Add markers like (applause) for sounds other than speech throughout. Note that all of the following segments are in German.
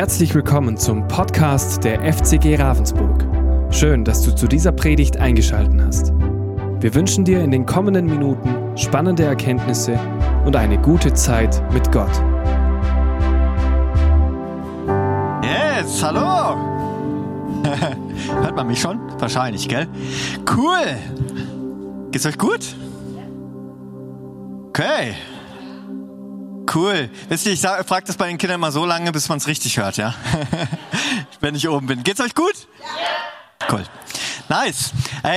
Herzlich willkommen zum Podcast der FCG Ravensburg. Schön, dass du zu dieser Predigt eingeschaltet hast. Wir wünschen dir in den kommenden Minuten spannende Erkenntnisse und eine gute Zeit mit Gott. Yes, hallo! (laughs) Hört man mich schon? Wahrscheinlich, gell? Cool! Geht's euch gut? Okay. Cool. Wisst ihr, ich frage das bei den Kindern immer so lange, bis man es richtig hört, ja? (laughs) Wenn ich oben bin. Geht's euch gut? Ja. Cool. Nice.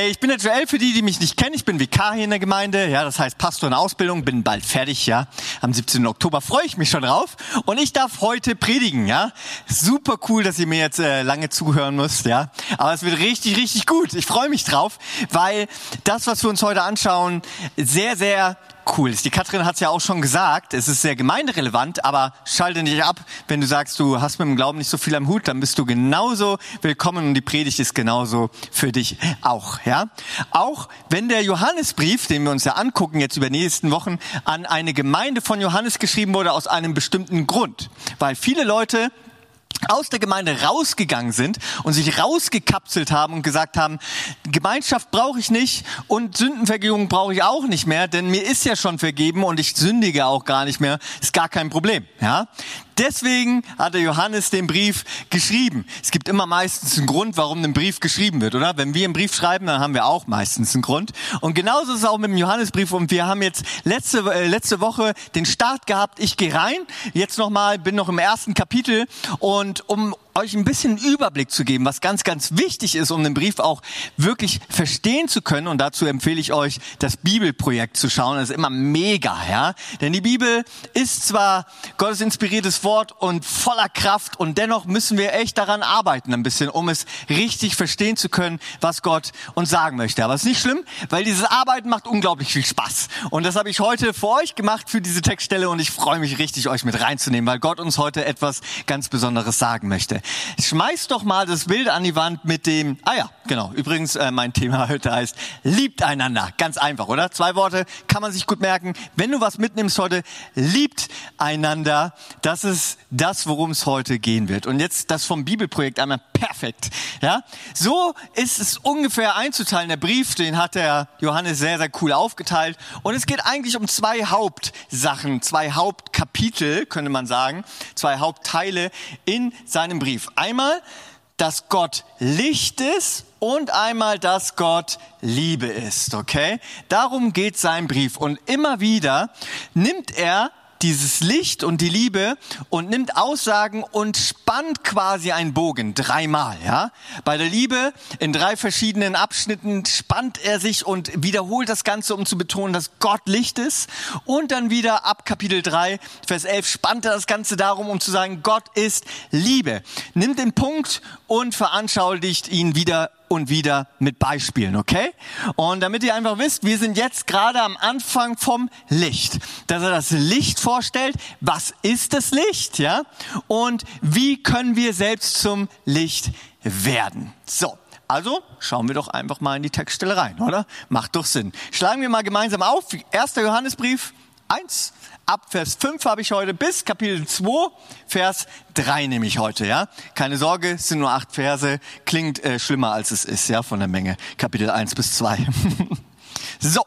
Ich bin der Joel, für die, die mich nicht kennen. Ich bin Vikar hier in der Gemeinde. Ja, das heißt Pastor in Ausbildung. Bin bald fertig, ja. Am 17. Oktober freue ich mich schon drauf. Und ich darf heute predigen, ja. Super cool, dass ihr mir jetzt äh, lange zuhören müsst, ja. Aber es wird richtig, richtig gut. Ich freue mich drauf, weil das, was wir uns heute anschauen, sehr, sehr cool ist. Die Katrin hat es ja auch schon gesagt, es ist sehr gemeinderelevant, aber schalte nicht ab, wenn du sagst, du hast mit dem Glauben nicht so viel am Hut, dann bist du genauso willkommen und die Predigt ist genauso für dich auch, ja? Auch wenn der Johannesbrief, den wir uns ja angucken jetzt über die nächsten Wochen, an eine Gemeinde von Johannes geschrieben wurde aus einem bestimmten Grund, weil viele Leute aus der Gemeinde rausgegangen sind und sich rausgekapselt haben und gesagt haben, Gemeinschaft brauche ich nicht und Sündenvergebung brauche ich auch nicht mehr, denn mir ist ja schon vergeben und ich sündige auch gar nicht mehr, ist gar kein Problem, ja? Deswegen hat der Johannes den Brief geschrieben. Es gibt immer meistens einen Grund, warum ein Brief geschrieben wird, oder? Wenn wir einen Brief schreiben, dann haben wir auch meistens einen Grund. Und genauso ist es auch mit dem Johannesbrief. Und wir haben jetzt letzte, äh, letzte Woche den Start gehabt. Ich gehe rein. Jetzt nochmal, bin noch im ersten Kapitel. Und um euch ein bisschen Überblick zu geben, was ganz, ganz wichtig ist, um den Brief auch wirklich verstehen zu können. Und dazu empfehle ich euch, das Bibelprojekt zu schauen. Das ist immer mega, ja. Denn die Bibel ist zwar Gottes inspiriertes Wort und voller Kraft und dennoch müssen wir echt daran arbeiten ein bisschen, um es richtig verstehen zu können, was Gott uns sagen möchte. Aber es ist nicht schlimm, weil dieses Arbeiten macht unglaublich viel Spaß. Und das habe ich heute für euch gemacht für diese Textstelle und ich freue mich richtig, euch mit reinzunehmen, weil Gott uns heute etwas ganz Besonderes sagen möchte. Schmeiß doch mal das Bild an die Wand mit dem, ah ja, genau, übrigens äh, mein Thema heute heißt, liebt einander. Ganz einfach, oder? Zwei Worte kann man sich gut merken. Wenn du was mitnimmst heute, liebt einander. Das ist das, worum es heute gehen wird. Und jetzt das vom Bibelprojekt einmal perfekt. Ja, so ist es ungefähr einzuteilen. Der Brief, den hat der Johannes sehr, sehr cool aufgeteilt. Und es geht eigentlich um zwei Hauptsachen, zwei Hauptkapitel, könnte man sagen, zwei Hauptteile in seinem Brief. Einmal, dass Gott Licht ist und einmal, dass Gott Liebe ist, okay? Darum geht sein Brief. Und immer wieder nimmt er dieses Licht und die Liebe und nimmt Aussagen und spannt quasi einen Bogen dreimal, ja. Bei der Liebe in drei verschiedenen Abschnitten spannt er sich und wiederholt das Ganze, um zu betonen, dass Gott Licht ist. Und dann wieder ab Kapitel 3, Vers 11 spannt er das Ganze darum, um zu sagen, Gott ist Liebe. Nimmt den Punkt und veranschaulicht ihn wieder und wieder mit Beispielen, okay? Und damit ihr einfach wisst, wir sind jetzt gerade am Anfang vom Licht. Dass er das Licht vorstellt, was ist das Licht, ja? Und wie können wir selbst zum Licht werden? So. Also schauen wir doch einfach mal in die Textstelle rein, oder? Macht doch Sinn. Schlagen wir mal gemeinsam auf. 1. Johannesbrief 1, ab Vers 5 habe ich heute bis Kapitel 2, Vers 3 nehme ich heute, ja. Keine Sorge, es sind nur acht Verse, klingt äh, schlimmer als es ist, ja, von der Menge. Kapitel 1 bis 2. (laughs) so.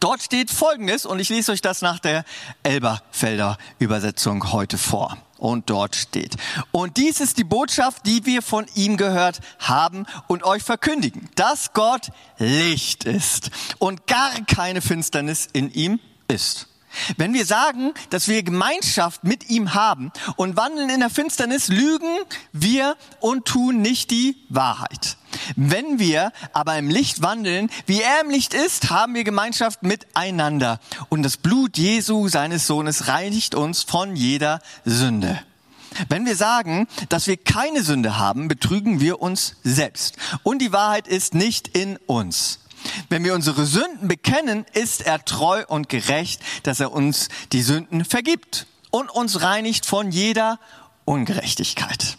Dort steht Folgendes, und ich lese euch das nach der Elberfelder Übersetzung heute vor. Und dort steht, und dies ist die Botschaft, die wir von ihm gehört haben und euch verkündigen, dass Gott Licht ist und gar keine Finsternis in ihm ist. Wenn wir sagen, dass wir Gemeinschaft mit ihm haben und wandeln in der Finsternis, lügen wir und tun nicht die Wahrheit. Wenn wir aber im Licht wandeln, wie er im Licht ist, haben wir Gemeinschaft miteinander. Und das Blut Jesu, seines Sohnes, reinigt uns von jeder Sünde. Wenn wir sagen, dass wir keine Sünde haben, betrügen wir uns selbst. Und die Wahrheit ist nicht in uns. Wenn wir unsere Sünden bekennen, ist er treu und gerecht, dass er uns die Sünden vergibt und uns reinigt von jeder Ungerechtigkeit.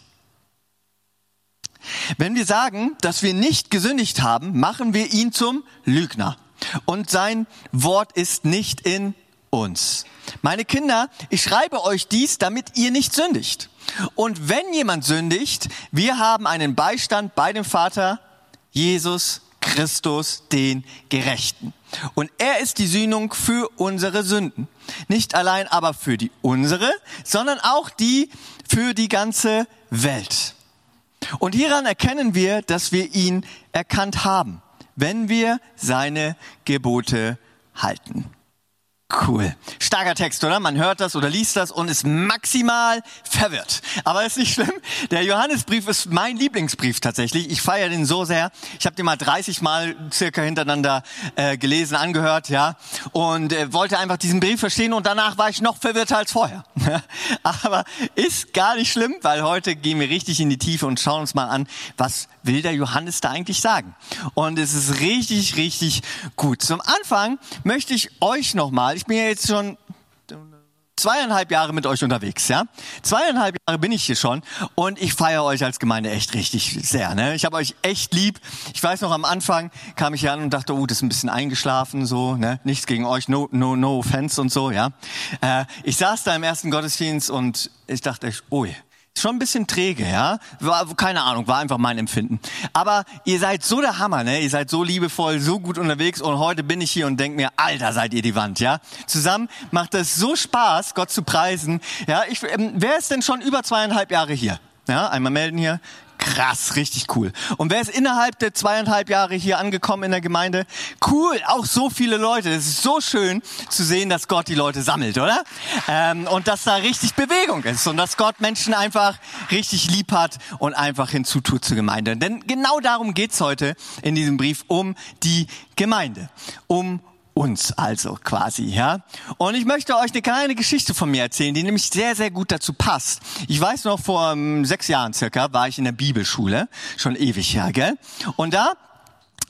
Wenn wir sagen, dass wir nicht gesündigt haben, machen wir ihn zum Lügner. Und sein Wort ist nicht in uns. Meine Kinder, ich schreibe euch dies, damit ihr nicht sündigt. Und wenn jemand sündigt, wir haben einen Beistand bei dem Vater, Jesus Christus, den Gerechten. Und er ist die Sühnung für unsere Sünden. Nicht allein aber für die unsere, sondern auch die für die ganze Welt. Und hieran erkennen wir, dass wir ihn erkannt haben, wenn wir seine Gebote halten. Cool. Starker Text, oder? Man hört das oder liest das und ist maximal verwirrt. Aber ist nicht schlimm. Der Johannesbrief ist mein Lieblingsbrief tatsächlich. Ich feiere den so sehr. Ich habe den mal 30 Mal circa hintereinander äh, gelesen, angehört, ja. Und äh, wollte einfach diesen Brief verstehen und danach war ich noch verwirrter als vorher. (laughs) Aber ist gar nicht schlimm, weil heute gehen wir richtig in die Tiefe und schauen uns mal an, was will der Johannes da eigentlich sagen. Und es ist richtig, richtig gut. Zum Anfang möchte ich euch nochmal, ich bin ja jetzt schon zweieinhalb Jahre mit euch unterwegs, ja. Zweieinhalb Jahre bin ich hier schon und ich feiere euch als Gemeinde echt richtig sehr. Ne? Ich habe euch echt lieb. Ich weiß noch am Anfang kam ich hier an und dachte, oh, das ist ein bisschen eingeschlafen, so, ne? Nichts gegen euch, no, no, no offense und so, ja. Äh, ich saß da im ersten Gottesdienst und ich dachte echt, oh, schon ein bisschen träge, ja. War, keine Ahnung, war einfach mein Empfinden. Aber ihr seid so der Hammer, ne? Ihr seid so liebevoll, so gut unterwegs und heute bin ich hier und denk mir, Alter, seid ihr die Wand, ja. Zusammen macht es so Spaß, Gott zu preisen. Ja, ich, ähm, wer ist denn schon über zweieinhalb Jahre hier? Ja, einmal melden hier. Krass, richtig cool. Und wer ist innerhalb der zweieinhalb Jahre hier angekommen in der Gemeinde? Cool, auch so viele Leute. Es ist so schön zu sehen, dass Gott die Leute sammelt, oder? Ähm, und dass da richtig Bewegung ist und dass Gott Menschen einfach richtig lieb hat und einfach hinzutut zur Gemeinde. Denn genau darum geht's heute in diesem Brief um die Gemeinde, um uns also quasi, ja. Und ich möchte euch eine kleine Geschichte von mir erzählen, die nämlich sehr, sehr gut dazu passt. Ich weiß noch, vor um, ähm, sechs Jahren circa war ich in der Bibelschule, schon ewig her, gell? Und da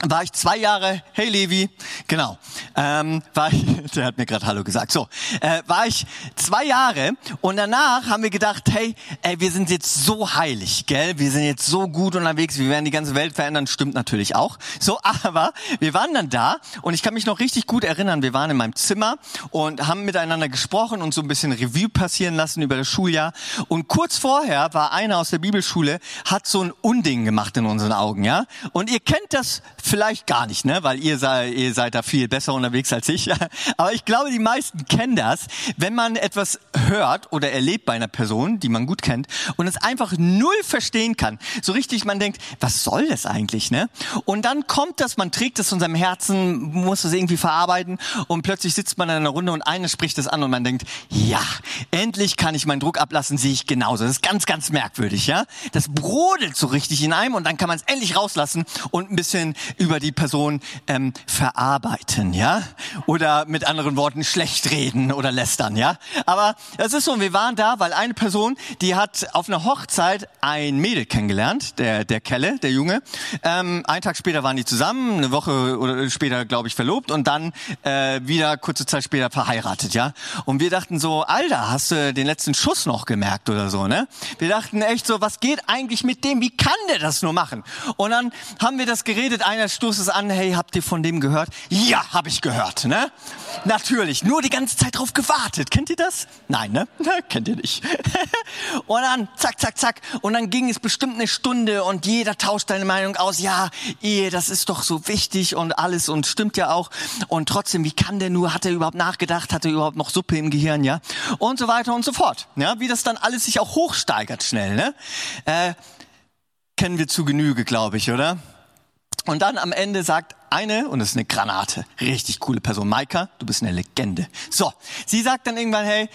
war ich zwei Jahre, hey Levi, genau, ähm, war ich, (laughs) der hat mir gerade Hallo gesagt, so, äh, war ich zwei Jahre und danach haben wir gedacht, hey, ey, wir sind jetzt so heilig, gell, wir sind jetzt so gut unterwegs, wir werden die ganze Welt verändern, stimmt natürlich auch, so, (laughs) aber wir waren dann da und ich kann mich noch richtig gut erinnern, wir waren in meinem Zimmer und haben miteinander gesprochen und so ein bisschen Revue passieren lassen über das Schuljahr. Und kurz vorher war einer aus der Bibelschule, hat so ein Unding gemacht in unseren Augen, ja, und ihr kennt das vielleicht gar nicht, ne? weil ihr, sei, ihr seid da viel besser unterwegs als ich. (laughs) Aber ich glaube, die meisten kennen das, wenn man etwas hört oder erlebt bei einer Person, die man gut kennt und es einfach null verstehen kann. So richtig, man denkt, was soll das eigentlich? Ne? Und dann kommt das, man trägt es in seinem Herzen, muss es irgendwie verarbeiten und plötzlich sitzt man in einer Runde und einer spricht das an und man denkt, ja, endlich kann ich meinen Druck ablassen, sehe ich genauso. Das ist ganz, ganz merkwürdig. ja. Das brodelt so richtig in einem und dann kann man es endlich rauslassen und ein bisschen über die Person ähm, verarbeiten, ja, oder mit anderen Worten schlecht reden oder lästern, ja. Aber es ist so, wir waren da, weil eine Person, die hat auf einer Hochzeit ein Mädel kennengelernt, der der Kelle, der Junge. Ähm, einen Tag später waren die zusammen, eine Woche oder später, glaube ich, verlobt und dann äh, wieder kurze Zeit später verheiratet, ja. Und wir dachten so, Alter, hast du den letzten Schuss noch gemerkt oder so, ne? Wir dachten echt so, was geht eigentlich mit dem? Wie kann der das nur machen? Und dann haben wir das geredet. Einer stoßt es an, hey, habt ihr von dem gehört? Ja, habe ich gehört, ne? Natürlich, nur die ganze Zeit drauf gewartet. Kennt ihr das? Nein, ne? (laughs) Kennt ihr nicht. (laughs) und dann zack, zack, zack. Und dann ging es bestimmt eine Stunde und jeder tauscht seine Meinung aus. Ja, Ehe, das ist doch so wichtig und alles und stimmt ja auch. Und trotzdem, wie kann der nur? Hat er überhaupt nachgedacht? Hat er überhaupt noch Suppe im Gehirn? Ja? Und so weiter und so fort. Ja, wie das dann alles sich auch hochsteigert schnell, ne? Äh, kennen wir zu Genüge, glaube ich, oder? Und dann am Ende sagt eine, und das ist eine Granate, richtig coole Person, Maika, du bist eine Legende. So, sie sagt dann irgendwann, hey,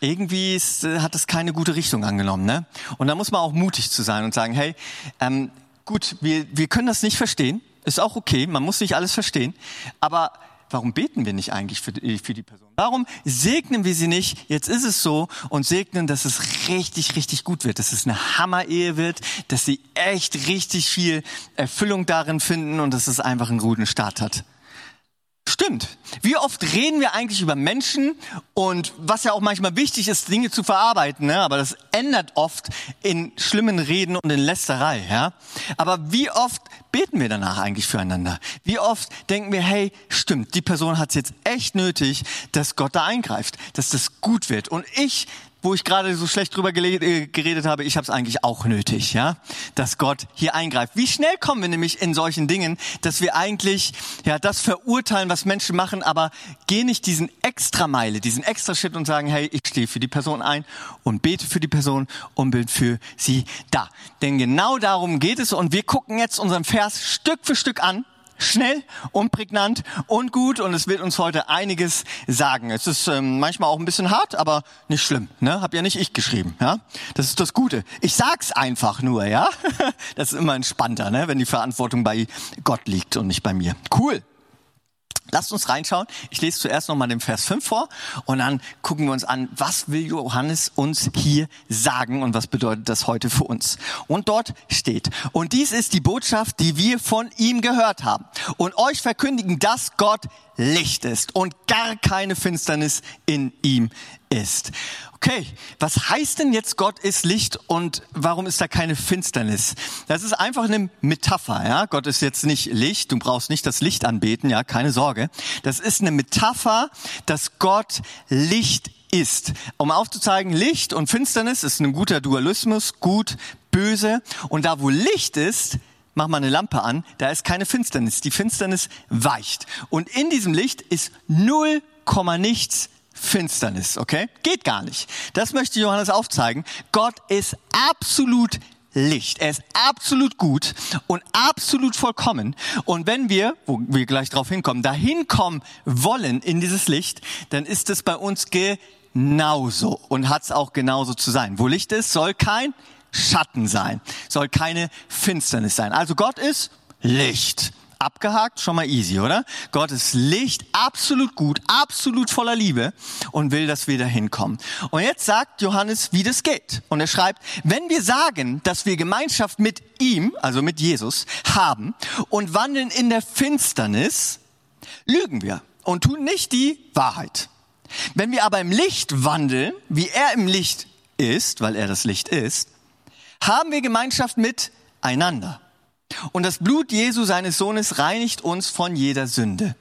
irgendwie ist, äh, hat das keine gute Richtung angenommen, ne? Und da muss man auch mutig zu sein und sagen, hey, ähm, gut, wir, wir können das nicht verstehen, ist auch okay, man muss nicht alles verstehen, aber warum beten wir nicht eigentlich für die, für die Person? Warum segnen wir sie nicht? Jetzt ist es so und segnen, dass es richtig, richtig gut wird, dass es eine Hammer-Ehe wird, dass sie echt richtig viel Erfüllung darin finden und dass es einfach einen guten Start hat. Stimmt. Wie oft reden wir eigentlich über Menschen und was ja auch manchmal wichtig ist, Dinge zu verarbeiten, ne? aber das ändert oft in schlimmen Reden und in Lästerei. Ja? Aber wie oft beten wir danach eigentlich füreinander? Wie oft denken wir, hey, stimmt, die Person hat es jetzt echt nötig, dass Gott da eingreift, dass das gut wird. Und ich wo ich gerade so schlecht drüber äh, geredet habe, ich habe es eigentlich auch nötig, ja, dass Gott hier eingreift. Wie schnell kommen wir nämlich in solchen Dingen, dass wir eigentlich ja das verurteilen, was Menschen machen, aber gehen nicht diesen extra Meile, diesen extra Schritt und sagen, hey, ich stehe für die Person ein und bete für die Person und bin für sie da. Denn genau darum geht es und wir gucken jetzt unseren Vers Stück für Stück an schnell und prägnant und gut und es wird uns heute einiges sagen. Es ist ähm, manchmal auch ein bisschen hart, aber nicht schlimm. Ne? Hab ja nicht ich geschrieben. Ja, das ist das Gute. Ich sag's einfach nur. Ja, (laughs) das ist immer entspannter, ne? wenn die Verantwortung bei Gott liegt und nicht bei mir. Cool. Lasst uns reinschauen. Ich lese zuerst nochmal den Vers 5 vor und dann gucken wir uns an, was will Johannes uns hier sagen und was bedeutet das heute für uns. Und dort steht, und dies ist die Botschaft, die wir von ihm gehört haben und euch verkündigen, dass Gott Licht ist und gar keine Finsternis in ihm ist. Okay, was heißt denn jetzt Gott ist Licht und warum ist da keine Finsternis? Das ist einfach eine Metapher, ja. Gott ist jetzt nicht Licht, du brauchst nicht das Licht anbeten, ja, keine Sorge. Das ist eine Metapher, dass Gott Licht ist. Um aufzuzeigen, Licht und Finsternis ist ein guter Dualismus, gut, böse. Und da, wo Licht ist, mach mal eine Lampe an, da ist keine Finsternis. Die Finsternis weicht. Und in diesem Licht ist null Komma nichts Finsternis, okay? Geht gar nicht. Das möchte Johannes aufzeigen. Gott ist absolut Licht. Er ist absolut gut und absolut vollkommen. Und wenn wir, wo wir gleich drauf hinkommen, dahin kommen wollen in dieses Licht, dann ist es bei uns genauso und hat es auch genauso zu sein. Wo Licht ist, soll kein Schatten sein, soll keine Finsternis sein. Also Gott ist Licht. Abgehakt, schon mal easy, oder? Gott ist Licht, absolut gut, absolut voller Liebe und will, dass wir da hinkommen. Und jetzt sagt Johannes, wie das geht. Und er schreibt, wenn wir sagen, dass wir Gemeinschaft mit ihm, also mit Jesus, haben und wandeln in der Finsternis, lügen wir und tun nicht die Wahrheit. Wenn wir aber im Licht wandeln, wie er im Licht ist, weil er das Licht ist, haben wir Gemeinschaft miteinander. Und das Blut Jesu, seines Sohnes, reinigt uns von jeder Sünde.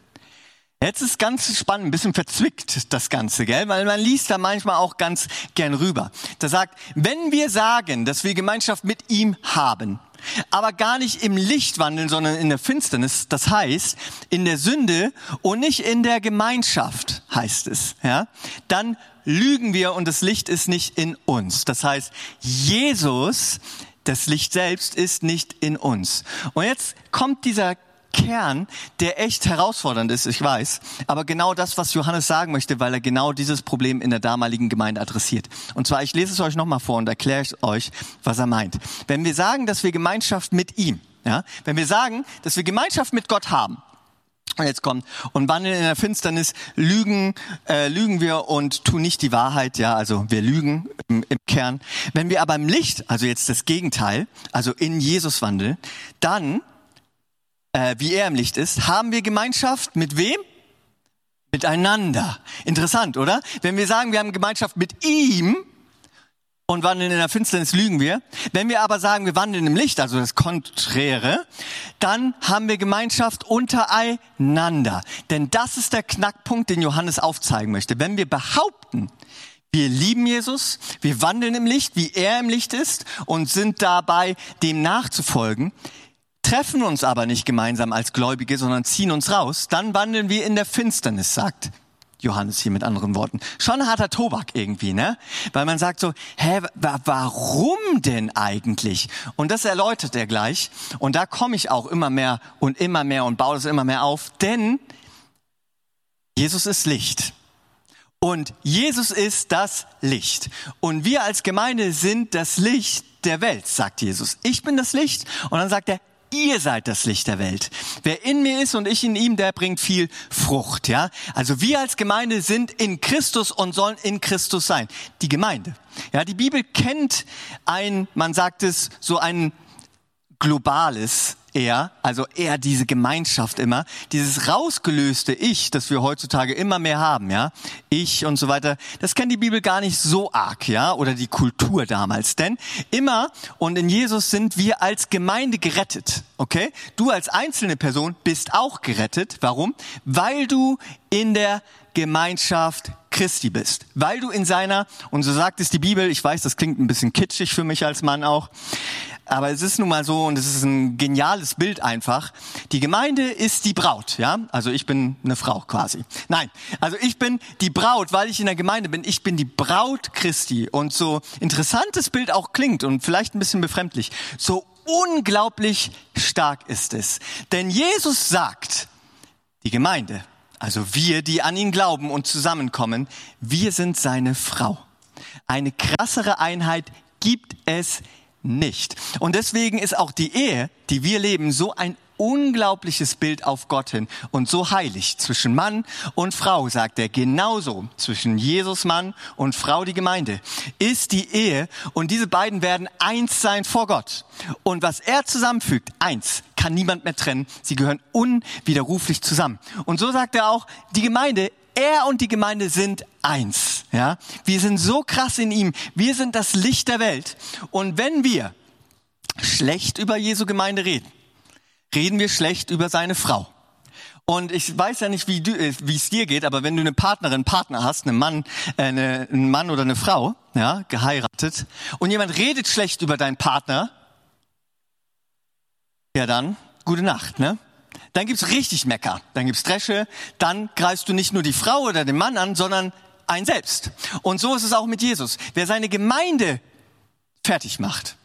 Jetzt ist ganz spannend, ein bisschen verzwickt das Ganze, gell? Weil man liest da manchmal auch ganz gern rüber. Da sagt, wenn wir sagen, dass wir Gemeinschaft mit ihm haben, aber gar nicht im Licht wandeln, sondern in der Finsternis, das heißt in der Sünde und nicht in der Gemeinschaft, heißt es, ja? Dann lügen wir und das Licht ist nicht in uns. Das heißt, Jesus, das Licht selbst, ist nicht in uns. Und jetzt kommt dieser Kern, der echt herausfordernd ist, ich weiß, aber genau das, was Johannes sagen möchte, weil er genau dieses Problem in der damaligen Gemeinde adressiert. Und zwar, ich lese es euch nochmal vor und erkläre euch, was er meint. Wenn wir sagen, dass wir Gemeinschaft mit ihm, ja, wenn wir sagen, dass wir Gemeinschaft mit Gott haben, und jetzt kommt, und wandeln in der Finsternis, lügen, äh, lügen wir und tun nicht die Wahrheit, ja, also wir lügen im, im Kern. Wenn wir aber im Licht, also jetzt das Gegenteil, also in Jesus wandeln, dann, äh, wie er im Licht ist, haben wir Gemeinschaft mit wem? Miteinander. Interessant, oder? Wenn wir sagen, wir haben Gemeinschaft mit ihm, und wandeln in der Finsternis, lügen wir. Wenn wir aber sagen, wir wandeln im Licht, also das Konträre, dann haben wir Gemeinschaft untereinander. Denn das ist der Knackpunkt, den Johannes aufzeigen möchte. Wenn wir behaupten, wir lieben Jesus, wir wandeln im Licht, wie er im Licht ist und sind dabei, dem nachzufolgen, treffen uns aber nicht gemeinsam als Gläubige, sondern ziehen uns raus, dann wandeln wir in der Finsternis, sagt Johannes hier mit anderen Worten. Schon harter Tobak irgendwie, ne? Weil man sagt so, hä, warum denn eigentlich? Und das erläutert er gleich. Und da komme ich auch immer mehr und immer mehr und baue das immer mehr auf, denn Jesus ist Licht. Und Jesus ist das Licht. Und wir als Gemeinde sind das Licht der Welt, sagt Jesus. Ich bin das Licht. Und dann sagt er, ihr seid das Licht der Welt. Wer in mir ist und ich in ihm, der bringt viel Frucht, ja? Also wir als Gemeinde sind in Christus und sollen in Christus sein. Die Gemeinde. Ja, die Bibel kennt ein, man sagt es, so ein globales er, also er diese Gemeinschaft immer, dieses rausgelöste Ich, das wir heutzutage immer mehr haben, ja, ich und so weiter, das kennt die Bibel gar nicht so arg, ja, oder die Kultur damals, denn immer und in Jesus sind wir als Gemeinde gerettet, okay? Du als einzelne Person bist auch gerettet. Warum? Weil du in der Gemeinschaft Christi bist, weil du in seiner, und so sagt es die Bibel, ich weiß, das klingt ein bisschen kitschig für mich als Mann auch, aber es ist nun mal so und es ist ein geniales Bild einfach. Die Gemeinde ist die Braut, ja? Also ich bin eine Frau quasi. Nein, also ich bin die Braut, weil ich in der Gemeinde bin. Ich bin die Braut Christi und so interessantes Bild auch klingt und vielleicht ein bisschen befremdlich. So unglaublich stark ist es. Denn Jesus sagt, die Gemeinde, also wir, die an ihn glauben und zusammenkommen, wir sind seine Frau. Eine krassere Einheit gibt es nicht. Und deswegen ist auch die Ehe, die wir leben, so ein unglaubliches Bild auf Gott hin und so heilig zwischen Mann und Frau, sagt er, genauso zwischen Jesus Mann und Frau die Gemeinde, ist die Ehe und diese beiden werden eins sein vor Gott. Und was er zusammenfügt, eins, kann niemand mehr trennen, sie gehören unwiderruflich zusammen. Und so sagt er auch, die Gemeinde er und die Gemeinde sind eins. Ja, wir sind so krass in ihm. Wir sind das Licht der Welt. Und wenn wir schlecht über Jesu Gemeinde reden, reden wir schlecht über seine Frau. Und ich weiß ja nicht, wie, du, äh, wie es dir geht, aber wenn du eine Partnerin, Partner hast, einen Mann, äh, eine, einen Mann oder eine Frau, ja, geheiratet, und jemand redet schlecht über deinen Partner, ja dann, gute Nacht, ne? Dann gibt's richtig Mecker, dann gibt's Dresche, dann greifst du nicht nur die Frau oder den Mann an, sondern ein selbst. Und so ist es auch mit Jesus. Wer seine Gemeinde fertig macht,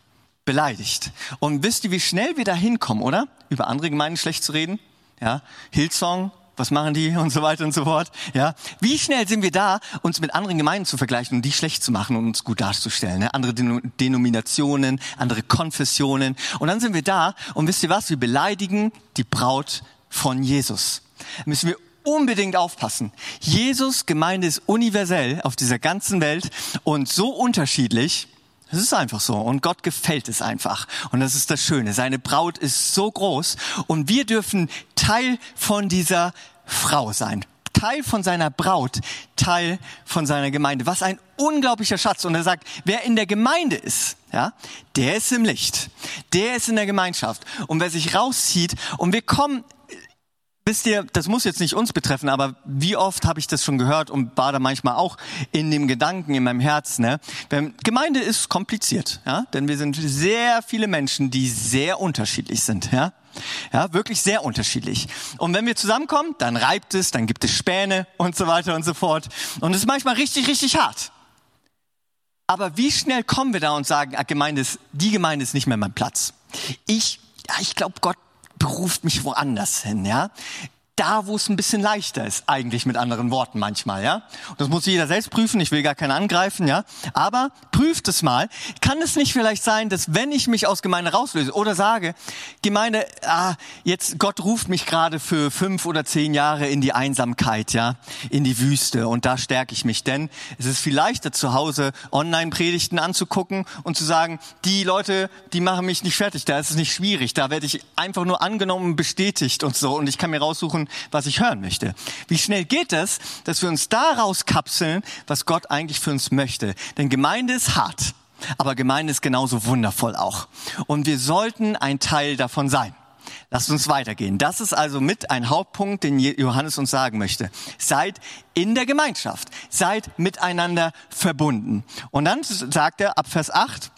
beleidigt. Und wisst ihr, wie schnell wir da hinkommen, oder? Über andere Gemeinden schlecht zu reden? Ja, Hillsong, was machen die und so weiter und so fort. Ja, wie schnell sind wir da, uns mit anderen Gemeinden zu vergleichen und die schlecht zu machen und uns gut darzustellen? Ne? Andere Denominationen, andere Konfessionen und dann sind wir da und wisst ihr was? Wir beleidigen die Braut von Jesus. Müssen wir unbedingt aufpassen. Jesus Gemeinde ist universell auf dieser ganzen Welt und so unterschiedlich. Es ist einfach so. Und Gott gefällt es einfach. Und das ist das Schöne. Seine Braut ist so groß. Und wir dürfen Teil von dieser Frau sein. Teil von seiner Braut, Teil von seiner Gemeinde. Was ein unglaublicher Schatz. Und er sagt, wer in der Gemeinde ist, ja, der ist im Licht. Der ist in der Gemeinschaft. Und wer sich rauszieht, und wir kommen wisst ihr, das muss jetzt nicht uns betreffen, aber wie oft habe ich das schon gehört und war da manchmal auch in dem Gedanken in meinem Herzen. Ne? Gemeinde ist kompliziert, ja, denn wir sind sehr viele Menschen, die sehr unterschiedlich sind, ja. Ja, wirklich sehr unterschiedlich. Und wenn wir zusammenkommen, dann reibt es, dann gibt es Späne und so weiter und so fort. Und es ist manchmal richtig, richtig hart. Aber wie schnell kommen wir da und sagen, ah, Gemeinde ist, die Gemeinde ist nicht mehr mein Platz. Ich, ja, ich glaube, Gott beruft mich woanders hin, ja da, wo es ein bisschen leichter ist, eigentlich mit anderen Worten manchmal, ja. Und das muss jeder selbst prüfen. Ich will gar keinen angreifen, ja. Aber prüft es mal. Kann es nicht vielleicht sein, dass wenn ich mich aus Gemeinde rauslöse oder sage, Gemeinde, ah, jetzt Gott ruft mich gerade für fünf oder zehn Jahre in die Einsamkeit, ja, in die Wüste und da stärke ich mich, denn es ist viel leichter zu Hause Online-Predigten anzugucken und zu sagen, die Leute, die machen mich nicht fertig, da ist es nicht schwierig, da werde ich einfach nur angenommen, bestätigt und so und ich kann mir raussuchen, was ich hören möchte. Wie schnell geht es, dass wir uns daraus kapseln, was Gott eigentlich für uns möchte? Denn Gemeinde ist hart, aber Gemeinde ist genauso wundervoll auch. Und wir sollten ein Teil davon sein. Lasst uns weitergehen. Das ist also mit ein Hauptpunkt, den Johannes uns sagen möchte. Seid in der Gemeinschaft. Seid miteinander verbunden. Und dann sagt er ab Vers 8,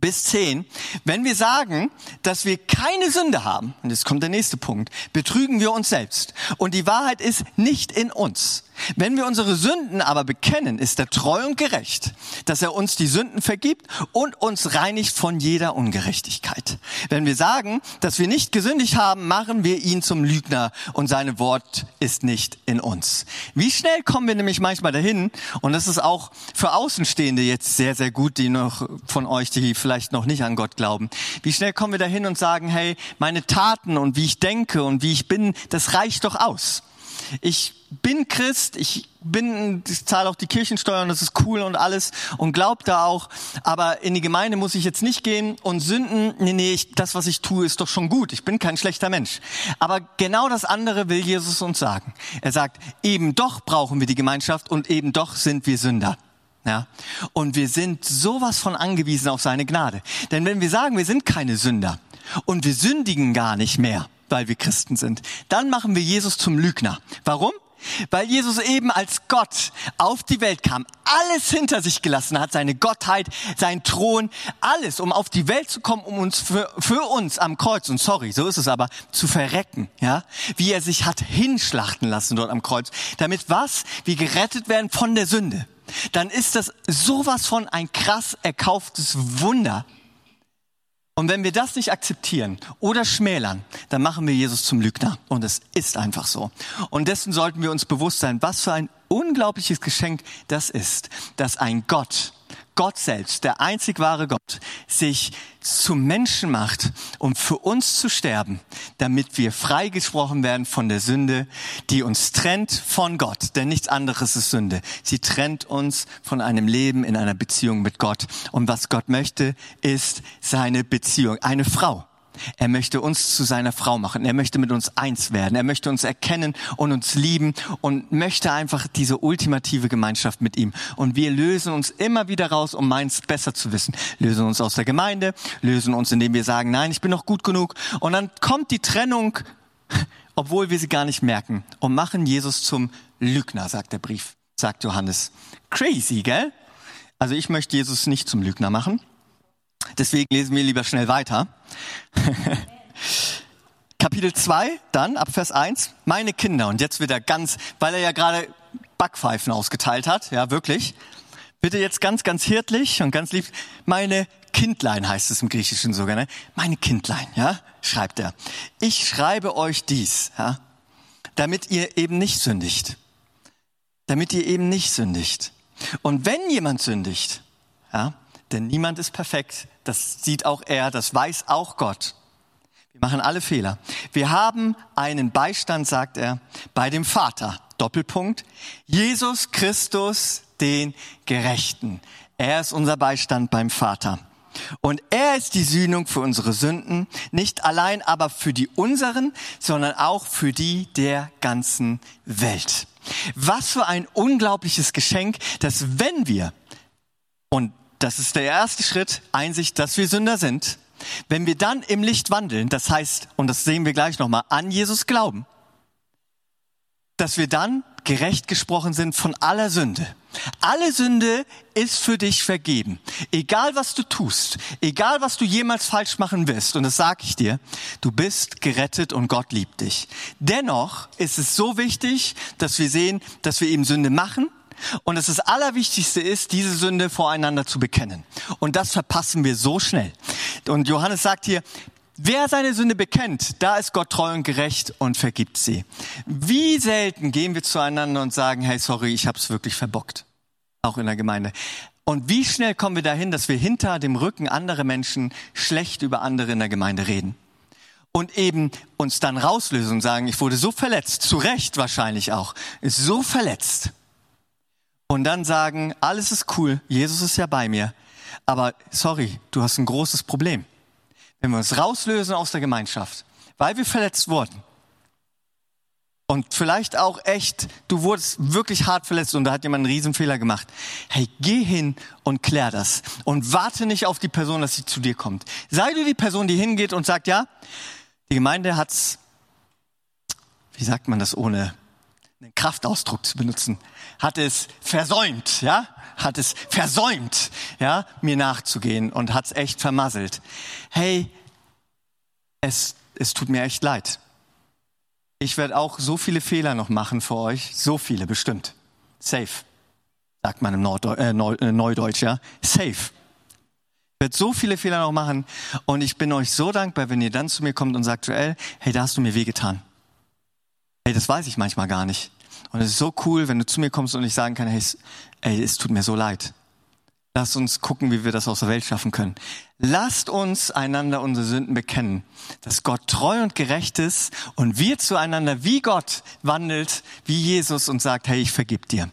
bis 10, wenn wir sagen, dass wir keine Sünde haben, und jetzt kommt der nächste Punkt, betrügen wir uns selbst. Und die Wahrheit ist nicht in uns. Wenn wir unsere Sünden aber bekennen, ist er treu und gerecht, dass er uns die Sünden vergibt und uns reinigt von jeder Ungerechtigkeit. Wenn wir sagen, dass wir nicht gesündigt haben, machen wir ihn zum Lügner und seine Wort ist nicht in uns. Wie schnell kommen wir nämlich manchmal dahin, und das ist auch für Außenstehende jetzt sehr, sehr gut, die noch von euch, die vielleicht noch nicht an Gott glauben. Wie schnell kommen wir dahin und sagen, hey, meine Taten und wie ich denke und wie ich bin, das reicht doch aus ich bin Christ, ich bin, ich zahle auch die Kirchensteuer und das ist cool und alles und glaub da auch, aber in die Gemeinde muss ich jetzt nicht gehen und sünden, nee, nee, ich, das, was ich tue, ist doch schon gut, ich bin kein schlechter Mensch. Aber genau das andere will Jesus uns sagen. Er sagt, eben doch brauchen wir die Gemeinschaft und eben doch sind wir Sünder. Ja? Und wir sind sowas von angewiesen auf seine Gnade. Denn wenn wir sagen, wir sind keine Sünder und wir sündigen gar nicht mehr, weil wir Christen sind. Dann machen wir Jesus zum Lügner. Warum? Weil Jesus eben als Gott auf die Welt kam, alles hinter sich gelassen hat, seine Gottheit, sein Thron, alles, um auf die Welt zu kommen, um uns für, für uns am Kreuz, und sorry, so ist es aber, zu verrecken, ja, wie er sich hat hinschlachten lassen dort am Kreuz, damit was? Wir gerettet werden von der Sünde. Dann ist das sowas von ein krass erkauftes Wunder, und wenn wir das nicht akzeptieren oder schmälern, dann machen wir Jesus zum Lügner. Und es ist einfach so. Und dessen sollten wir uns bewusst sein, was für ein unglaubliches Geschenk das ist, dass ein Gott, Gott selbst, der einzig wahre Gott, sich zum Menschen macht, um für uns zu sterben, damit wir freigesprochen werden von der Sünde, die uns trennt von Gott. Denn nichts anderes ist Sünde. Sie trennt uns von einem Leben in einer Beziehung mit Gott. Und was Gott möchte, ist seine Beziehung. Eine Frau er möchte uns zu seiner Frau machen. Er möchte mit uns eins werden. Er möchte uns erkennen und uns lieben und möchte einfach diese ultimative Gemeinschaft mit ihm. Und wir lösen uns immer wieder raus, um meins besser zu wissen. Lösen uns aus der Gemeinde, lösen uns, indem wir sagen, nein, ich bin noch gut genug. Und dann kommt die Trennung, obwohl wir sie gar nicht merken, und machen Jesus zum Lügner, sagt der Brief, sagt Johannes. Crazy, gell? Also ich möchte Jesus nicht zum Lügner machen. Deswegen lesen wir lieber schnell weiter. (laughs) Kapitel 2, dann ab Vers 1, meine Kinder. Und jetzt wird er ganz, weil er ja gerade Backpfeifen ausgeteilt hat, ja wirklich. Bitte jetzt ganz, ganz hirtlich und ganz lieb, meine Kindlein heißt es im Griechischen sogar, ne? Meine Kindlein, ja, schreibt er. Ich schreibe euch dies, ja, damit ihr eben nicht sündigt. Damit ihr eben nicht sündigt. Und wenn jemand sündigt, ja, denn niemand ist perfekt. Das sieht auch er, das weiß auch Gott. Wir machen alle Fehler. Wir haben einen Beistand, sagt er, bei dem Vater. Doppelpunkt. Jesus Christus, den Gerechten. Er ist unser Beistand beim Vater. Und er ist die Sühnung für unsere Sünden, nicht allein aber für die unseren, sondern auch für die der ganzen Welt. Was für ein unglaubliches Geschenk, dass wenn wir, und das ist der erste Schritt, Einsicht, dass wir Sünder sind. Wenn wir dann im Licht wandeln, das heißt, und das sehen wir gleich nochmal, an Jesus glauben, dass wir dann gerecht gesprochen sind von aller Sünde. Alle Sünde ist für dich vergeben. Egal was du tust, egal was du jemals falsch machen wirst, und das sage ich dir, du bist gerettet und Gott liebt dich. Dennoch ist es so wichtig, dass wir sehen, dass wir eben Sünde machen und dass das Allerwichtigste ist, diese Sünde voreinander zu bekennen. Und das verpassen wir so schnell. Und Johannes sagt hier, Wer seine Sünde bekennt, da ist Gott treu und gerecht und vergibt sie. Wie selten gehen wir zueinander und sagen, hey, sorry, ich habe es wirklich verbockt. Auch in der Gemeinde. Und wie schnell kommen wir dahin, dass wir hinter dem Rücken anderer Menschen schlecht über andere in der Gemeinde reden? Und eben uns dann rauslösen und sagen, ich wurde so verletzt, zu Recht wahrscheinlich auch, so verletzt und dann sagen, alles ist cool, Jesus ist ja bei mir, aber sorry, du hast ein großes Problem. Wenn wir uns rauslösen aus der Gemeinschaft, weil wir verletzt wurden und vielleicht auch echt, du wurdest wirklich hart verletzt und da hat jemand einen Riesenfehler gemacht. Hey, geh hin und klär das und warte nicht auf die Person, dass sie zu dir kommt. Sei du die Person, die hingeht und sagt, ja, die Gemeinde hat's, wie sagt man das ohne einen Kraftausdruck zu benutzen, hat es versäumt, ja, hat es versäumt, ja, mir nachzugehen und hat es echt vermasselt. Hey, es, es tut mir echt leid. Ich werde auch so viele Fehler noch machen für euch, so viele bestimmt. Safe, sagt man im Norddeu äh, äh Neudeutsch, ja, safe. Ich werde so viele Fehler noch machen und ich bin euch so dankbar, wenn ihr dann zu mir kommt und sagt, Joel, hey, da hast du mir wehgetan. Hey, das weiß ich manchmal gar nicht. Und es ist so cool, wenn du zu mir kommst und ich sagen kann, hey, ey, es tut mir so leid. Lass uns gucken, wie wir das aus der Welt schaffen können. Lasst uns einander unsere Sünden bekennen, dass Gott treu und gerecht ist und wir zueinander wie Gott wandelt, wie Jesus und sagt, hey, ich vergib dir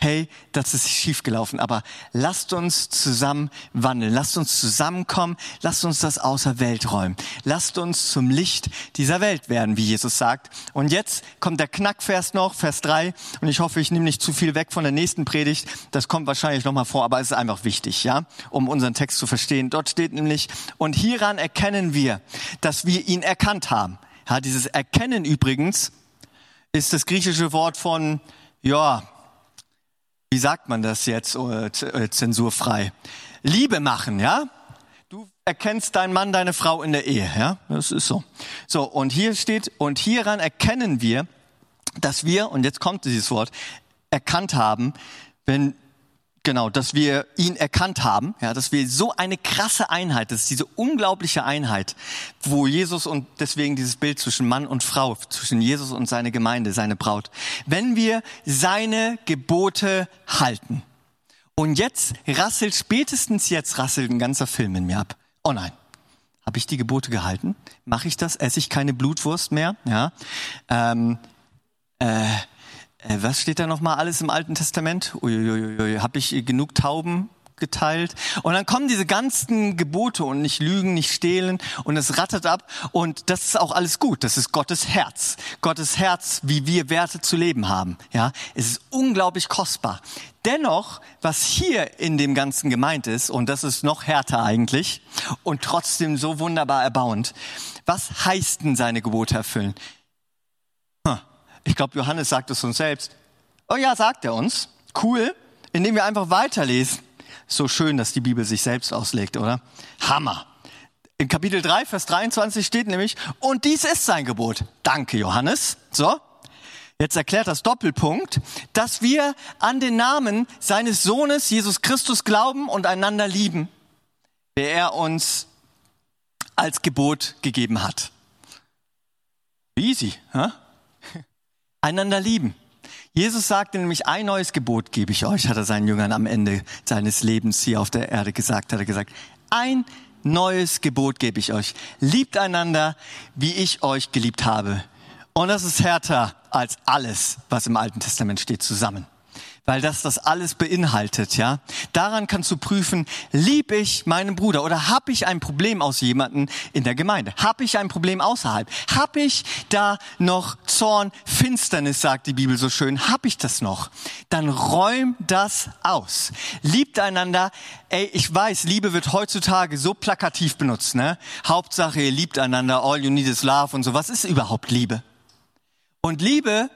hey, das ist schiefgelaufen, aber lasst uns zusammen wandeln, lasst uns zusammenkommen, lasst uns das außer Welt räumen, lasst uns zum Licht dieser Welt werden, wie Jesus sagt. Und jetzt kommt der Knackvers noch, Vers 3, und ich hoffe, ich nehme nicht zu viel weg von der nächsten Predigt, das kommt wahrscheinlich nochmal vor, aber es ist einfach wichtig, ja, um unseren Text zu verstehen. Dort steht nämlich, und hieran erkennen wir, dass wir ihn erkannt haben. Ja, dieses Erkennen übrigens, ist das griechische Wort von, ja, wie sagt man das jetzt äh, äh, zensurfrei? Liebe machen, ja? Du erkennst deinen Mann, deine Frau in der Ehe, ja? Das ist so. So, und hier steht, und hieran erkennen wir, dass wir, und jetzt kommt dieses Wort, erkannt haben, wenn Genau, dass wir ihn erkannt haben, ja, dass wir so eine krasse Einheit, das ist diese unglaubliche Einheit, wo Jesus und deswegen dieses Bild zwischen Mann und Frau, zwischen Jesus und seine Gemeinde, seine Braut, wenn wir seine Gebote halten. Und jetzt rasselt, spätestens jetzt rasselt ein ganzer Film in mir ab. Oh nein, habe ich die Gebote gehalten? Mache ich das? Esse ich keine Blutwurst mehr? Ja. Ähm, äh, was steht da nochmal alles im Alten Testament? Uiuiui, habe ich genug Tauben geteilt? Und dann kommen diese ganzen Gebote und nicht lügen, nicht stehlen und es rattert ab und das ist auch alles gut. Das ist Gottes Herz. Gottes Herz, wie wir Werte zu leben haben. Ja, es ist unglaublich kostbar. Dennoch, was hier in dem Ganzen gemeint ist, und das ist noch härter eigentlich und trotzdem so wunderbar erbauend, was heißt denn seine Gebote erfüllen? Ich glaube, Johannes sagt es uns selbst. Oh ja, sagt er uns. Cool. Indem wir einfach weiterlesen. So schön, dass die Bibel sich selbst auslegt, oder? Hammer. In Kapitel 3, Vers 23 steht nämlich, und dies ist sein Gebot. Danke, Johannes. So. Jetzt erklärt das Doppelpunkt, dass wir an den Namen seines Sohnes Jesus Christus glauben und einander lieben, der er uns als Gebot gegeben hat. Easy, huh? Einander lieben. Jesus sagte nämlich, ein neues Gebot gebe ich euch, hat er seinen Jüngern am Ende seines Lebens hier auf der Erde gesagt, hat er gesagt. Ein neues Gebot gebe ich euch. Liebt einander, wie ich euch geliebt habe. Und das ist härter als alles, was im Alten Testament steht, zusammen weil das das alles beinhaltet, ja. Daran kannst du prüfen, lieb ich meinen Bruder oder habe ich ein Problem aus jemanden in der Gemeinde? Habe ich ein Problem außerhalb? Habe ich da noch Zorn, Finsternis, sagt die Bibel so schön? Habe ich das noch? Dann räum das aus. Liebt einander. Ey, ich weiß, Liebe wird heutzutage so plakativ benutzt, ne? Hauptsache, ihr liebt einander, all you need is love und so. Was ist überhaupt Liebe? Und Liebe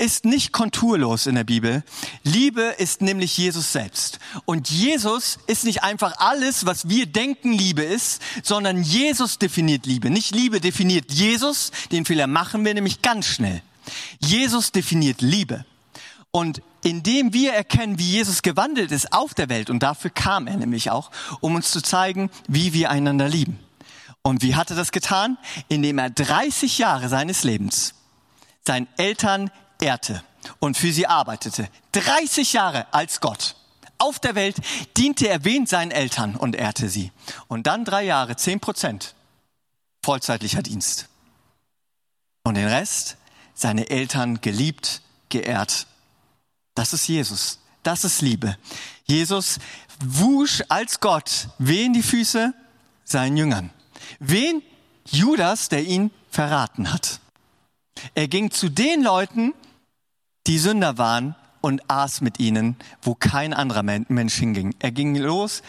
ist nicht konturlos in der Bibel. Liebe ist nämlich Jesus selbst. Und Jesus ist nicht einfach alles, was wir denken Liebe ist, sondern Jesus definiert Liebe. Nicht Liebe definiert Jesus, den Fehler machen wir nämlich ganz schnell. Jesus definiert Liebe. Und indem wir erkennen, wie Jesus gewandelt ist auf der Welt, und dafür kam er nämlich auch, um uns zu zeigen, wie wir einander lieben. Und wie hat er das getan? Indem er 30 Jahre seines Lebens seinen Eltern ehrte und für sie arbeitete. 30 Jahre als Gott. Auf der Welt diente er wen seinen Eltern und ehrte sie. Und dann drei Jahre, zehn Prozent vollzeitlicher Dienst. Und den Rest seine Eltern geliebt, geehrt. Das ist Jesus. Das ist Liebe. Jesus wusch als Gott wen die Füße? Seinen Jüngern. Wen? Judas, der ihn verraten hat. Er ging zu den Leuten, die Sünder waren und aß mit ihnen, wo kein anderer Mensch hinging. Er ging los,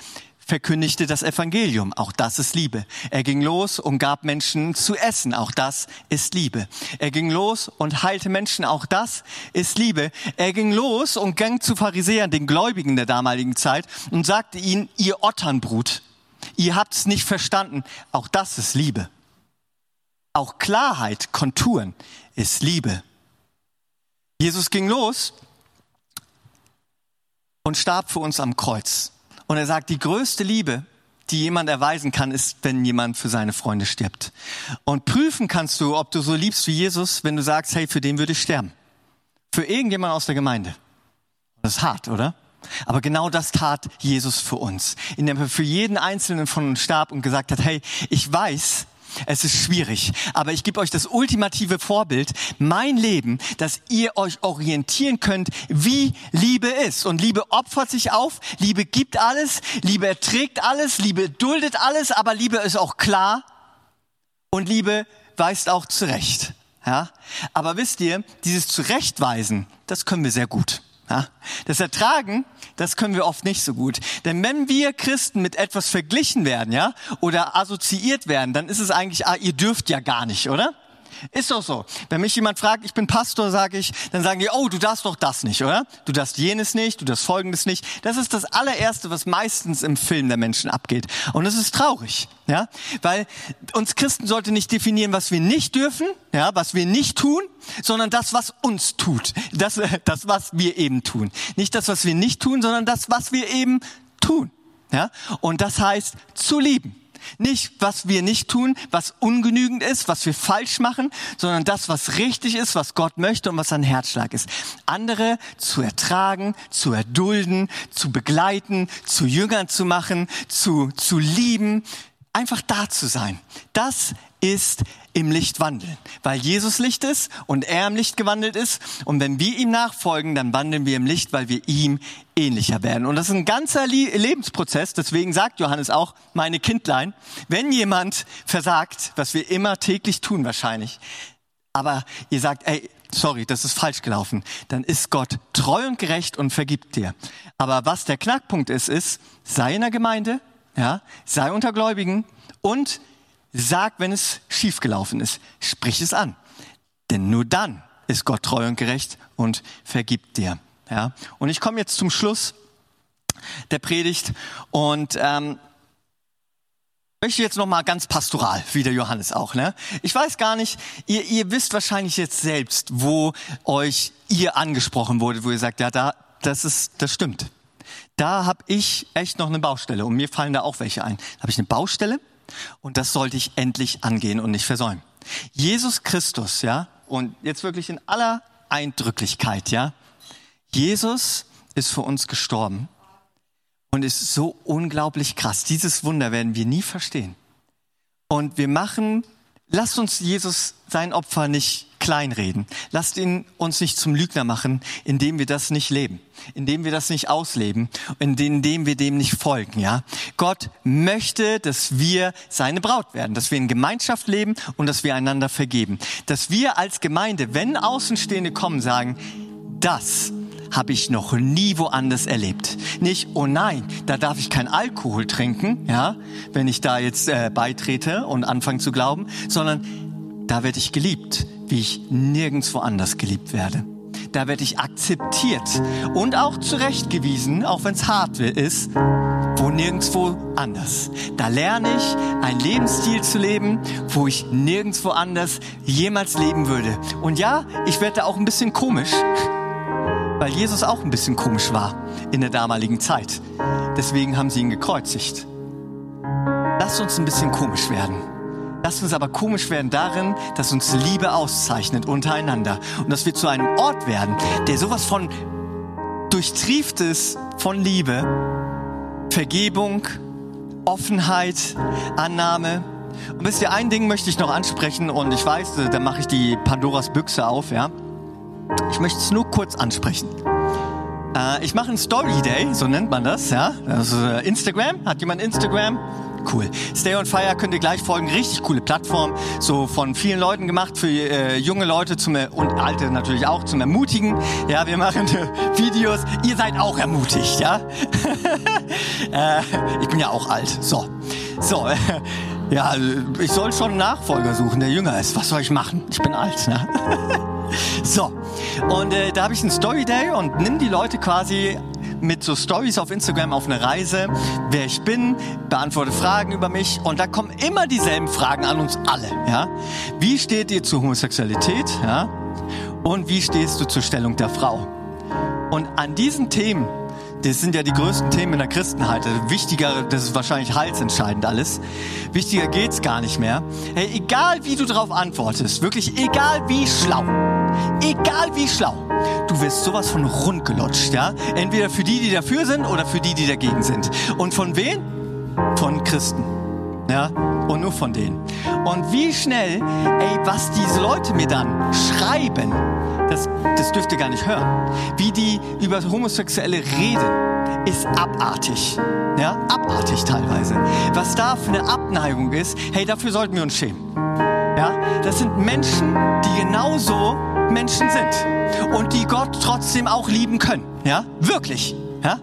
verkündigte das Evangelium. Auch das ist Liebe. Er ging los und gab Menschen zu essen. Auch das ist Liebe. Er ging los und heilte Menschen. Auch das ist Liebe. Er ging los und ging zu Pharisäern, den Gläubigen der damaligen Zeit, und sagte ihnen, ihr Otternbrut, ihr habt's nicht verstanden. Auch das ist Liebe. Auch Klarheit, Konturen ist Liebe. Jesus ging los und starb für uns am Kreuz. Und er sagt, die größte Liebe, die jemand erweisen kann, ist, wenn jemand für seine Freunde stirbt. Und prüfen kannst du, ob du so liebst wie Jesus, wenn du sagst, hey, für den würde ich sterben. Für irgendjemand aus der Gemeinde. Das ist hart, oder? Aber genau das tat Jesus für uns, indem er für jeden Einzelnen von uns starb und gesagt hat, hey, ich weiß, es ist schwierig, aber ich gebe euch das ultimative Vorbild, mein Leben, dass ihr euch orientieren könnt, wie Liebe ist. Und Liebe opfert sich auf, Liebe gibt alles, Liebe erträgt alles, Liebe duldet alles, aber Liebe ist auch klar und Liebe weist auch zurecht. Ja? Aber wisst ihr, dieses Zurechtweisen, das können wir sehr gut. Das Ertragen, das können wir oft nicht so gut. Denn wenn wir Christen mit etwas verglichen werden, ja, oder assoziiert werden, dann ist es eigentlich, ah, ihr dürft ja gar nicht, oder? Ist doch so. Wenn mich jemand fragt, ich bin Pastor, sage ich, dann sagen die, oh, du darfst doch das nicht, oder? Du darfst jenes nicht, du darfst folgendes nicht. Das ist das allererste, was meistens im Film der Menschen abgeht. Und es ist traurig, ja? Weil uns Christen sollte nicht definieren, was wir nicht dürfen, ja, was wir nicht tun, sondern das, was uns tut. Das, das, was wir eben tun. Nicht das, was wir nicht tun, sondern das, was wir eben tun. Ja? Und das heißt, zu lieben. Nicht, was wir nicht tun, was ungenügend ist, was wir falsch machen, sondern das, was richtig ist, was Gott möchte und was ein Herzschlag ist. Andere zu ertragen, zu erdulden, zu begleiten, zu Jüngern zu machen, zu, zu lieben, einfach da zu sein. Das ist im Licht wandeln, weil Jesus Licht ist und er im Licht gewandelt ist. Und wenn wir ihm nachfolgen, dann wandeln wir im Licht, weil wir ihm ähnlicher werden. Und das ist ein ganzer Lebensprozess. Deswegen sagt Johannes auch, meine Kindlein, wenn jemand versagt, was wir immer täglich tun wahrscheinlich, aber ihr sagt, ey, sorry, das ist falsch gelaufen, dann ist Gott treu und gerecht und vergibt dir. Aber was der Knackpunkt ist, ist, sei in der Gemeinde, ja, sei unter Gläubigen und sag, wenn es schiefgelaufen ist. Sprich es an. Denn nur dann ist Gott treu und gerecht und vergibt dir. Ja? Und ich komme jetzt zum Schluss der Predigt und ähm, möchte jetzt noch mal ganz pastoral, wie der Johannes auch. Ne? Ich weiß gar nicht, ihr, ihr wisst wahrscheinlich jetzt selbst, wo euch ihr angesprochen wurde, wo ihr sagt, ja, da, das ist, das stimmt. Da habe ich echt noch eine Baustelle und mir fallen da auch welche ein. Da habe ich eine Baustelle und das sollte ich endlich angehen und nicht versäumen. Jesus Christus, ja, und jetzt wirklich in aller Eindrücklichkeit, ja. Jesus ist für uns gestorben und ist so unglaublich krass. Dieses Wunder werden wir nie verstehen. Und wir machen, lasst uns Jesus sein Opfer nicht kleinreden. Lasst ihn uns nicht zum Lügner machen, indem wir das nicht leben, indem wir das nicht ausleben, indem wir dem nicht folgen, ja. Gott möchte, dass wir seine Braut werden, dass wir in Gemeinschaft leben und dass wir einander vergeben. Dass wir als Gemeinde, wenn Außenstehende kommen, sagen, das habe ich noch nie woanders erlebt. Nicht, oh nein, da darf ich kein Alkohol trinken, ja, wenn ich da jetzt äh, beitrete und anfange zu glauben, sondern da werde ich geliebt wie ich nirgendwo anders geliebt werde. Da werde ich akzeptiert und auch zurechtgewiesen, auch wenn es hart ist, wo nirgendwo anders. Da lerne ich, einen Lebensstil zu leben, wo ich nirgendwo anders jemals leben würde. Und ja, ich werde da auch ein bisschen komisch, (laughs) weil Jesus auch ein bisschen komisch war in der damaligen Zeit. Deswegen haben sie ihn gekreuzigt. Lass uns ein bisschen komisch werden. Lass uns aber komisch werden darin, dass uns Liebe auszeichnet untereinander und dass wir zu einem Ort werden, der sowas von durchtrieft ist von Liebe, Vergebung, Offenheit, Annahme. Und wisst ihr, ein Ding möchte ich noch ansprechen und ich weiß, da mache ich die Pandoras Büchse auf, ja. Ich möchte es nur kurz ansprechen. Äh, ich mache einen Story Day, so nennt man das, ja. Also Instagram. Hat jemand Instagram? Cool. Stay on Fire könnt ihr gleich folgen. Richtig coole Plattform. So von vielen Leuten gemacht, für äh, junge Leute zum, und alte natürlich auch zum Ermutigen. Ja, wir machen äh, (laughs) Videos. Ihr seid auch ermutigt, ja? (laughs) äh, ich bin ja auch alt. So. So. Äh, (laughs) ja, ich soll schon einen Nachfolger suchen, der jünger ist. Was soll ich machen? Ich bin alt, ne? so. Und äh, da habe ich einen Story Day und nimm die Leute quasi mit so Stories auf Instagram auf eine Reise, wer ich bin, beantworte Fragen über mich und da kommen immer dieselben Fragen an uns alle. Ja? Wie steht ihr zur Homosexualität? Ja? Und wie stehst du zur Stellung der Frau? Und an diesen Themen, das sind ja die größten Themen in der Christenheit. Wichtiger, das ist wahrscheinlich heilsentscheidend alles. Wichtiger geht's gar nicht mehr. Hey, egal wie du darauf antwortest, wirklich egal wie schlau, egal wie schlau, du wirst sowas von rundgelutscht, ja? Entweder für die, die dafür sind oder für die, die dagegen sind. Und von wen? Von Christen. Ja? Und nur von denen. Und wie schnell, ey, was diese Leute mir dann schreiben, das, das dürft ihr gar nicht hören. Wie die über Homosexuelle reden, ist abartig. Ja, abartig teilweise. Was da für eine Abneigung ist, hey, dafür sollten wir uns schämen. Ja, das sind Menschen, die genauso Menschen sind und die Gott trotzdem auch lieben können. Ja, wirklich. Ja?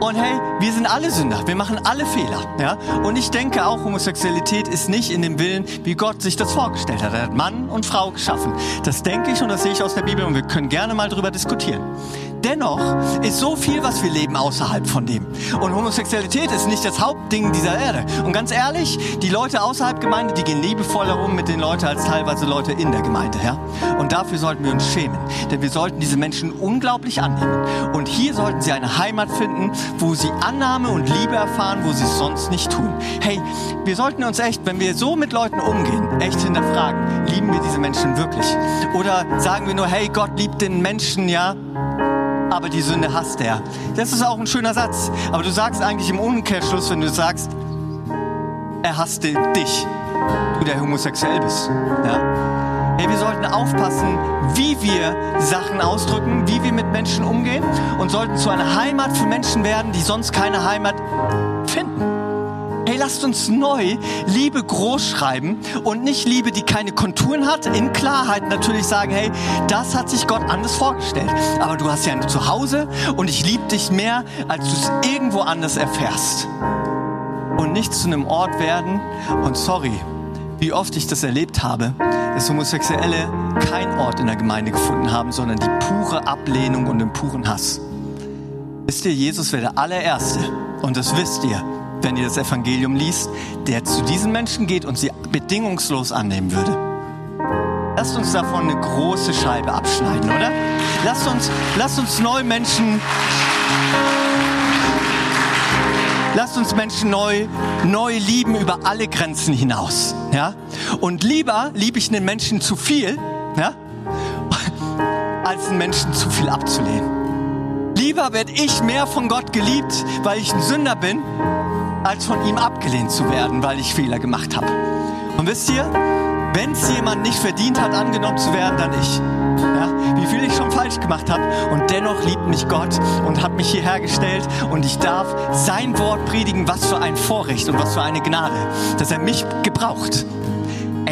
Und hey, wir sind alle Sünder, wir machen alle Fehler. Ja? Und ich denke auch, Homosexualität ist nicht in dem Willen, wie Gott sich das vorgestellt hat. Er hat Mann und Frau geschaffen. Das denke ich und das sehe ich aus der Bibel und wir können gerne mal drüber diskutieren. Dennoch ist so viel, was wir leben, außerhalb von dem. Und Homosexualität ist nicht das Hauptding dieser Erde. Und ganz ehrlich, die Leute außerhalb Gemeinde, die gehen liebevoller um mit den Leuten als teilweise Leute in der Gemeinde. Ja? Und dafür sollten wir uns schämen. Denn wir sollten diese Menschen unglaublich annehmen. Und hier sollten sie eine Heimat finden, wo sie Annahme und Liebe erfahren, wo sie es sonst nicht tun. Hey, wir sollten uns echt, wenn wir so mit Leuten umgehen, echt hinterfragen, lieben wir diese Menschen wirklich? Oder sagen wir nur, hey, Gott liebt den Menschen, ja, aber die Sünde hasst er. Das ist auch ein schöner Satz. Aber du sagst eigentlich im Umkehrschluss, wenn du sagst, er hasst dich, du der homosexuell bist. Ja? Hey, wir sollten aufpassen, wie wir Sachen ausdrücken, wie wir mit Menschen umgehen und sollten zu einer Heimat für Menschen werden, die sonst keine Heimat lasst uns neu Liebe groß schreiben und nicht Liebe, die keine Konturen hat, in Klarheit natürlich sagen, hey, das hat sich Gott anders vorgestellt. Aber du hast ja ein Zuhause und ich liebe dich mehr, als du es irgendwo anders erfährst. Und nicht zu einem Ort werden und sorry, wie oft ich das erlebt habe, dass Homosexuelle keinen Ort in der Gemeinde gefunden haben, sondern die pure Ablehnung und den puren Hass. Wisst ihr, Jesus wäre der allererste und das wisst ihr wenn ihr das Evangelium liest, der zu diesen Menschen geht und sie bedingungslos annehmen würde. Lasst uns davon eine große Scheibe abschneiden, oder? Lasst uns, lasst uns neu Menschen, lasst uns Menschen neu, neu lieben über alle Grenzen hinaus, ja? Und lieber liebe ich einen Menschen zu viel, ja? (laughs) Als einen Menschen zu viel abzulehnen. Lieber werde ich mehr von Gott geliebt, weil ich ein Sünder bin, als von ihm abgelehnt zu werden, weil ich Fehler gemacht habe. Und wisst ihr, wenn es jemand nicht verdient hat, angenommen zu werden, dann ich. Ja, wie viel ich schon falsch gemacht habe und dennoch liebt mich Gott und hat mich hierher gestellt und ich darf sein Wort predigen. Was für ein Vorrecht und was für eine Gnade, dass er mich gebraucht.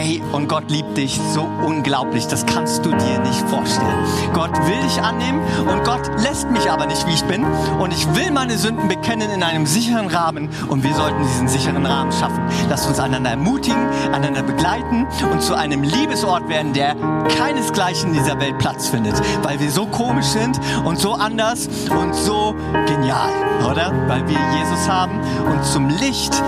Ey, und Gott liebt dich so unglaublich, das kannst du dir nicht vorstellen. Gott will dich annehmen und Gott lässt mich aber nicht, wie ich bin. Und ich will meine Sünden bekennen in einem sicheren Rahmen und wir sollten diesen sicheren Rahmen schaffen. Lasst uns einander ermutigen, einander begleiten und zu einem Liebesort werden, der keinesgleichen in dieser Welt Platz findet, weil wir so komisch sind und so anders und so genial, oder? Weil wir Jesus haben und zum Licht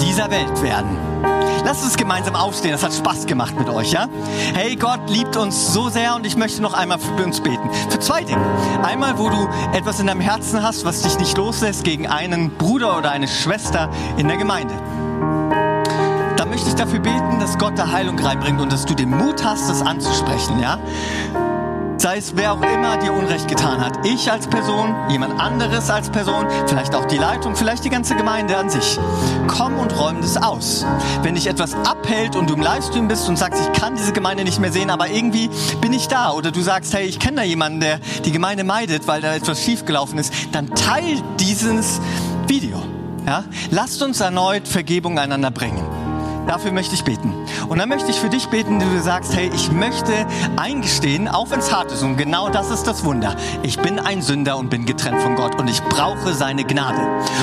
dieser Welt werden. Lasst uns gemeinsam aufstehen. Das hat Spaß gemacht mit euch, ja? Hey, Gott liebt uns so sehr und ich möchte noch einmal für uns beten. Für zwei Dinge. Einmal, wo du etwas in deinem Herzen hast, was dich nicht loslässt gegen einen Bruder oder eine Schwester in der Gemeinde. Da möchte ich dafür beten, dass Gott da Heilung reinbringt und dass du den Mut hast, das anzusprechen, ja? Sei es wer auch immer dir Unrecht getan hat. Ich als Person, jemand anderes als Person, vielleicht auch die Leitung, vielleicht die ganze Gemeinde an sich. Komm und räum das aus. Wenn dich etwas abhält und du im Livestream bist und sagst, ich kann diese Gemeinde nicht mehr sehen, aber irgendwie bin ich da. Oder du sagst, hey, ich kenne da jemanden, der die Gemeinde meidet, weil da etwas schiefgelaufen ist, dann teil dieses Video. Ja? Lasst uns erneut Vergebung einander bringen. Dafür möchte ich beten. Und dann möchte ich für dich beten, du sagst, hey, ich möchte eingestehen, auch wenn es hart ist. Und genau das ist das Wunder. Ich bin ein Sünder und bin getrennt von Gott und ich brauche seine Gnade.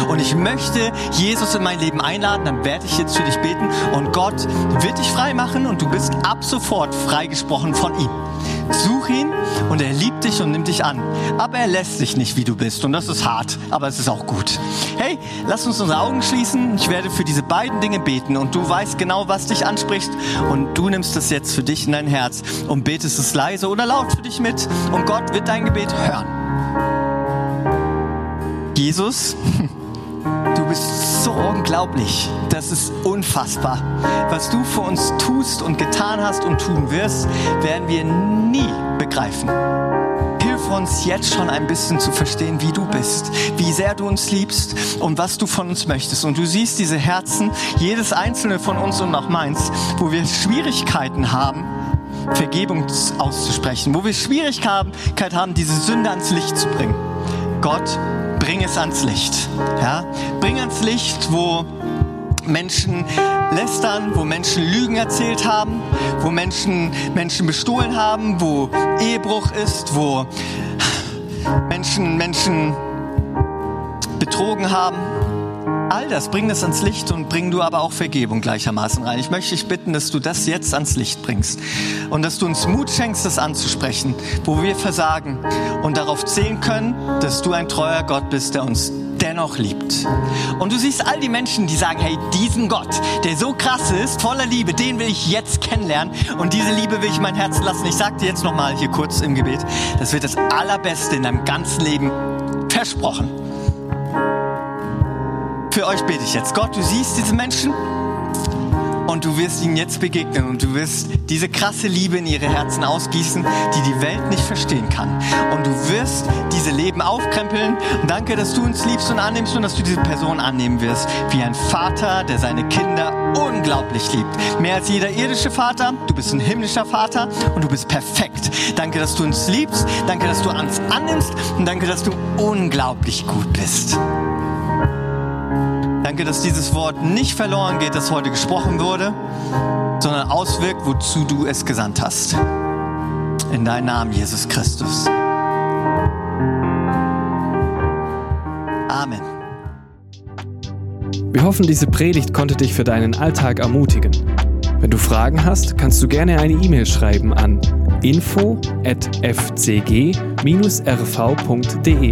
Und ich möchte Jesus in mein Leben einladen, dann werde ich jetzt für dich beten. Und Gott wird dich frei machen und du bist ab sofort freigesprochen von ihm. Such ihn und er liebt dich und nimmt dich an. Aber er lässt dich nicht, wie du bist. Und das ist hart, aber es ist auch gut. Hey, lass uns unsere Augen schließen. Ich werde für diese beiden Dinge beten und du weißt genau, was dich anspricht. Und du nimmst es jetzt für dich in dein Herz und betest es leise oder laut für dich mit. Und Gott wird dein Gebet hören. Jesus, (laughs) Du bist so unglaublich. Das ist unfassbar. Was du für uns tust und getan hast und tun wirst, werden wir nie begreifen. Hilf uns jetzt schon ein bisschen zu verstehen, wie du bist, wie sehr du uns liebst und was du von uns möchtest. Und du siehst diese Herzen, jedes einzelne von uns und auch meins, wo wir Schwierigkeiten haben, Vergebung auszusprechen, wo wir Schwierigkeit haben, diese Sünde ans Licht zu bringen. Gott, bring es ans Licht. Ja? Bring ans Licht, wo Menschen lästern, wo Menschen Lügen erzählt haben, wo Menschen Menschen bestohlen haben, wo Ehebruch ist, wo Menschen Menschen betrogen haben. All das, bring das ans Licht und bring du aber auch Vergebung gleichermaßen rein. Ich möchte dich bitten, dass du das jetzt ans Licht bringst und dass du uns Mut schenkst, das anzusprechen, wo wir versagen und darauf zählen können, dass du ein treuer Gott bist, der uns dennoch liebt. Und du siehst all die Menschen, die sagen, hey, diesen Gott, der so krass ist, voller Liebe, den will ich jetzt kennenlernen und diese Liebe will ich in mein Herz lassen. Ich sag dir jetzt nochmal hier kurz im Gebet, das wird das Allerbeste in deinem ganzen Leben versprochen. Für euch bete ich jetzt. Gott, du siehst diese Menschen und du wirst ihnen jetzt begegnen und du wirst diese krasse Liebe in ihre Herzen ausgießen, die die Welt nicht verstehen kann. Und du wirst diese Leben aufkrempeln. Und danke, dass du uns liebst und annimmst und dass du diese Person annehmen wirst, wie ein Vater, der seine Kinder unglaublich liebt. Mehr als jeder irdische Vater. Du bist ein himmlischer Vater und du bist perfekt. Danke, dass du uns liebst. Danke, dass du uns annimmst. Und danke, dass du unglaublich gut bist. Danke, dass dieses Wort nicht verloren geht, das heute gesprochen wurde, sondern auswirkt, wozu du es gesandt hast. In deinem Namen, Jesus Christus. Amen. Wir hoffen, diese Predigt konnte dich für deinen Alltag ermutigen. Wenn du Fragen hast, kannst du gerne eine E-Mail schreiben an info@fcg-rv.de